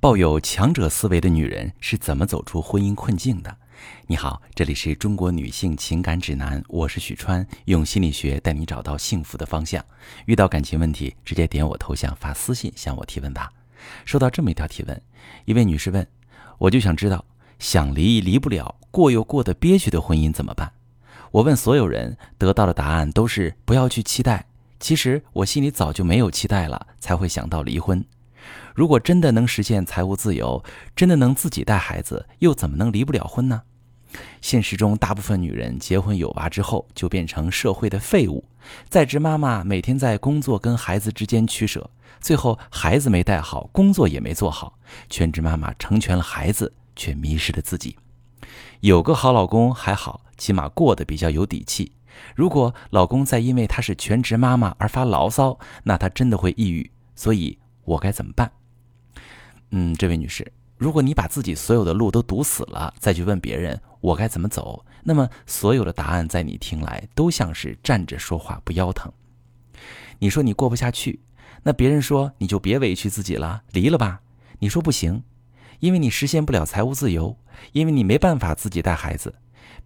抱有强者思维的女人是怎么走出婚姻困境的？你好，这里是中国女性情感指南，我是许川，用心理学带你找到幸福的方向。遇到感情问题，直接点我头像发私信向我提问吧。收到这么一条提问，一位女士问：“我就想知道，想离离不了，过又过得憋屈的婚姻怎么办？”我问所有人，得到的答案都是不要去期待。其实我心里早就没有期待了，才会想到离婚。如果真的能实现财务自由，真的能自己带孩子，又怎么能离不了婚呢？现实中，大部分女人结婚有娃之后，就变成社会的废物。在职妈妈每天在工作跟孩子之间取舍，最后孩子没带好，工作也没做好。全职妈妈成全了孩子，却迷失了自己。有个好老公还好，起码过得比较有底气。如果老公再因为她是全职妈妈而发牢骚，那她真的会抑郁。所以，我该怎么办？嗯，这位女士，如果你把自己所有的路都堵死了，再去问别人我该怎么走，那么所有的答案在你听来都像是站着说话不腰疼。你说你过不下去，那别人说你就别委屈自己了，离了吧。你说不行，因为你实现不了财务自由，因为你没办法自己带孩子。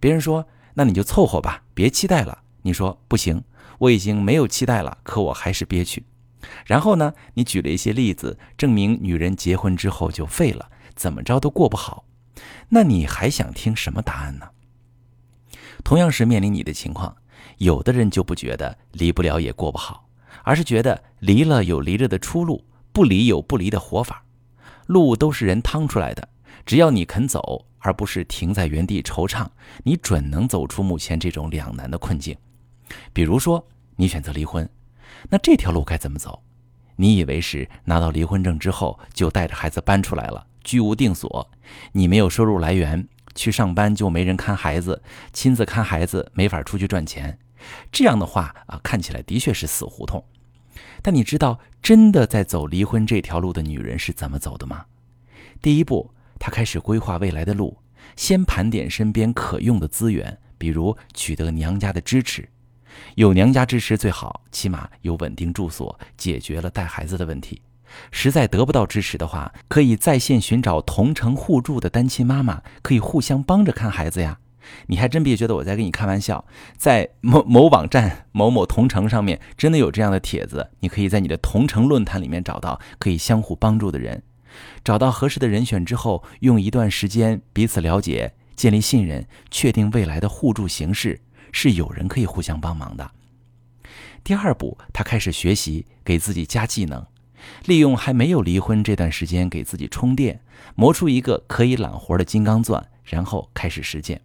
别人说那你就凑合吧，别期待了。你说不行，我已经没有期待了，可我还是憋屈。然后呢？你举了一些例子，证明女人结婚之后就废了，怎么着都过不好。那你还想听什么答案呢？同样是面临你的情况，有的人就不觉得离不了也过不好，而是觉得离了有离了的出路，不离有不离的活法。路都是人趟出来的，只要你肯走，而不是停在原地惆怅，你准能走出目前这种两难的困境。比如说，你选择离婚。那这条路该怎么走？你以为是拿到离婚证之后就带着孩子搬出来了，居无定所，你没有收入来源，去上班就没人看孩子，亲自看孩子没法出去赚钱。这样的话啊，看起来的确是死胡同。但你知道真的在走离婚这条路的女人是怎么走的吗？第一步，她开始规划未来的路，先盘点身边可用的资源，比如取得娘家的支持。有娘家支持最好，起码有稳定住所，解决了带孩子的问题。实在得不到支持的话，可以在线寻找同城互助的单亲妈妈，可以互相帮着看孩子呀。你还真别觉得我在跟你开玩笑，在某某网站、某某同城上面，真的有这样的帖子。你可以在你的同城论坛里面找到可以相互帮助的人。找到合适的人选之后，用一段时间彼此了解，建立信任，确定未来的互助形式。是有人可以互相帮忙的。第二步，他开始学习，给自己加技能，利用还没有离婚这段时间给自己充电，磨出一个可以揽活的金刚钻，然后开始实践。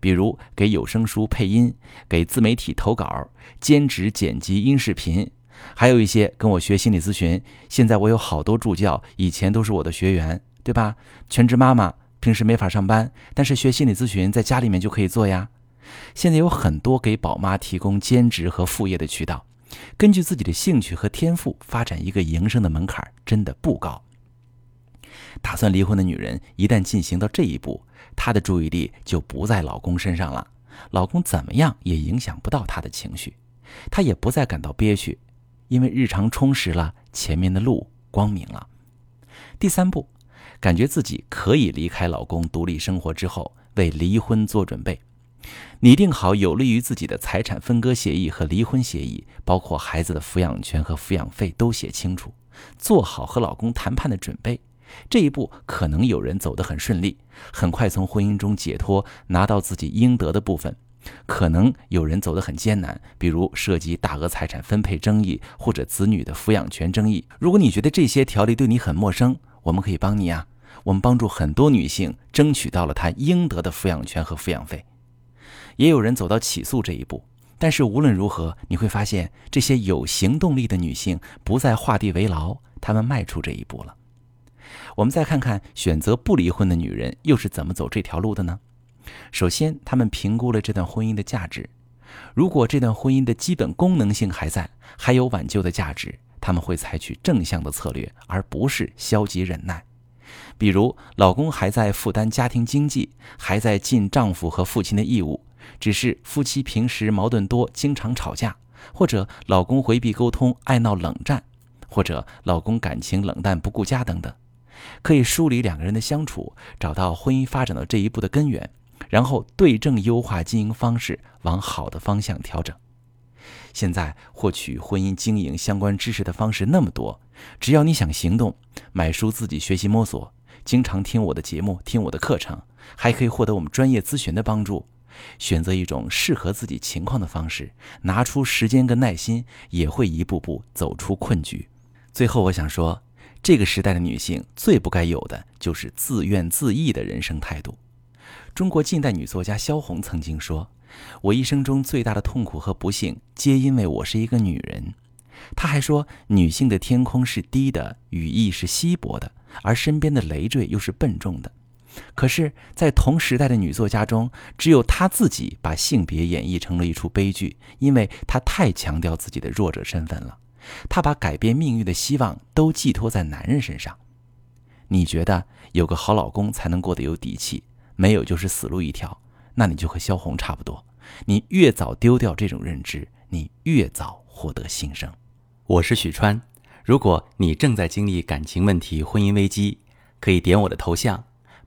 比如给有声书配音，给自媒体投稿，兼职剪辑音视频，还有一些跟我学心理咨询。现在我有好多助教，以前都是我的学员，对吧？全职妈妈平时没法上班，但是学心理咨询在家里面就可以做呀。现在有很多给宝妈提供兼职和副业的渠道，根据自己的兴趣和天赋发展一个营生的门槛真的不高。打算离婚的女人一旦进行到这一步，她的注意力就不在老公身上了，老公怎么样也影响不到她的情绪，她也不再感到憋屈，因为日常充实了，前面的路光明了。第三步，感觉自己可以离开老公独立生活之后，为离婚做准备。拟定好有利于自己的财产分割协议和离婚协议，包括孩子的抚养权和抚养费都写清楚，做好和老公谈判的准备。这一步可能有人走得很顺利，很快从婚姻中解脱，拿到自己应得的部分；可能有人走得很艰难，比如涉及大额财产分配争议或者子女的抚养权争议。如果你觉得这些条例对你很陌生，我们可以帮你啊！我们帮助很多女性争取到了她应得的抚养权和抚养费。也有人走到起诉这一步，但是无论如何，你会发现这些有行动力的女性不再画地为牢，她们迈出这一步了。我们再看看选择不离婚的女人又是怎么走这条路的呢？首先，她们评估了这段婚姻的价值，如果这段婚姻的基本功能性还在，还有挽救的价值，他们会采取正向的策略，而不是消极忍耐。比如，老公还在负担家庭经济，还在尽丈夫和父亲的义务。只是夫妻平时矛盾多，经常吵架，或者老公回避沟通，爱闹冷战，或者老公感情冷淡不顾家等等。可以梳理两个人的相处，找到婚姻发展到这一步的根源，然后对症优化经营方式，往好的方向调整。现在获取婚姻经营相关知识的方式那么多，只要你想行动，买书自己学习摸索，经常听我的节目，听我的课程，还可以获得我们专业咨询的帮助。选择一种适合自己情况的方式，拿出时间跟耐心，也会一步步走出困局。最后，我想说，这个时代的女性最不该有的就是自怨自艾的人生态度。中国近代女作家萧红曾经说。我一生中最大的痛苦和不幸，皆因为我是一个女人。她还说，女性的天空是低的，羽翼是稀薄的，而身边的累赘又是笨重的。可是，在同时代的女作家中，只有她自己把性别演绎成了一出悲剧，因为她太强调自己的弱者身份了。她把改变命运的希望都寄托在男人身上。你觉得有个好老公才能过得有底气，没有就是死路一条。那你就和萧红差不多，你越早丢掉这种认知，你越早获得新生。我是许川，如果你正在经历感情问题、婚姻危机，可以点我的头像，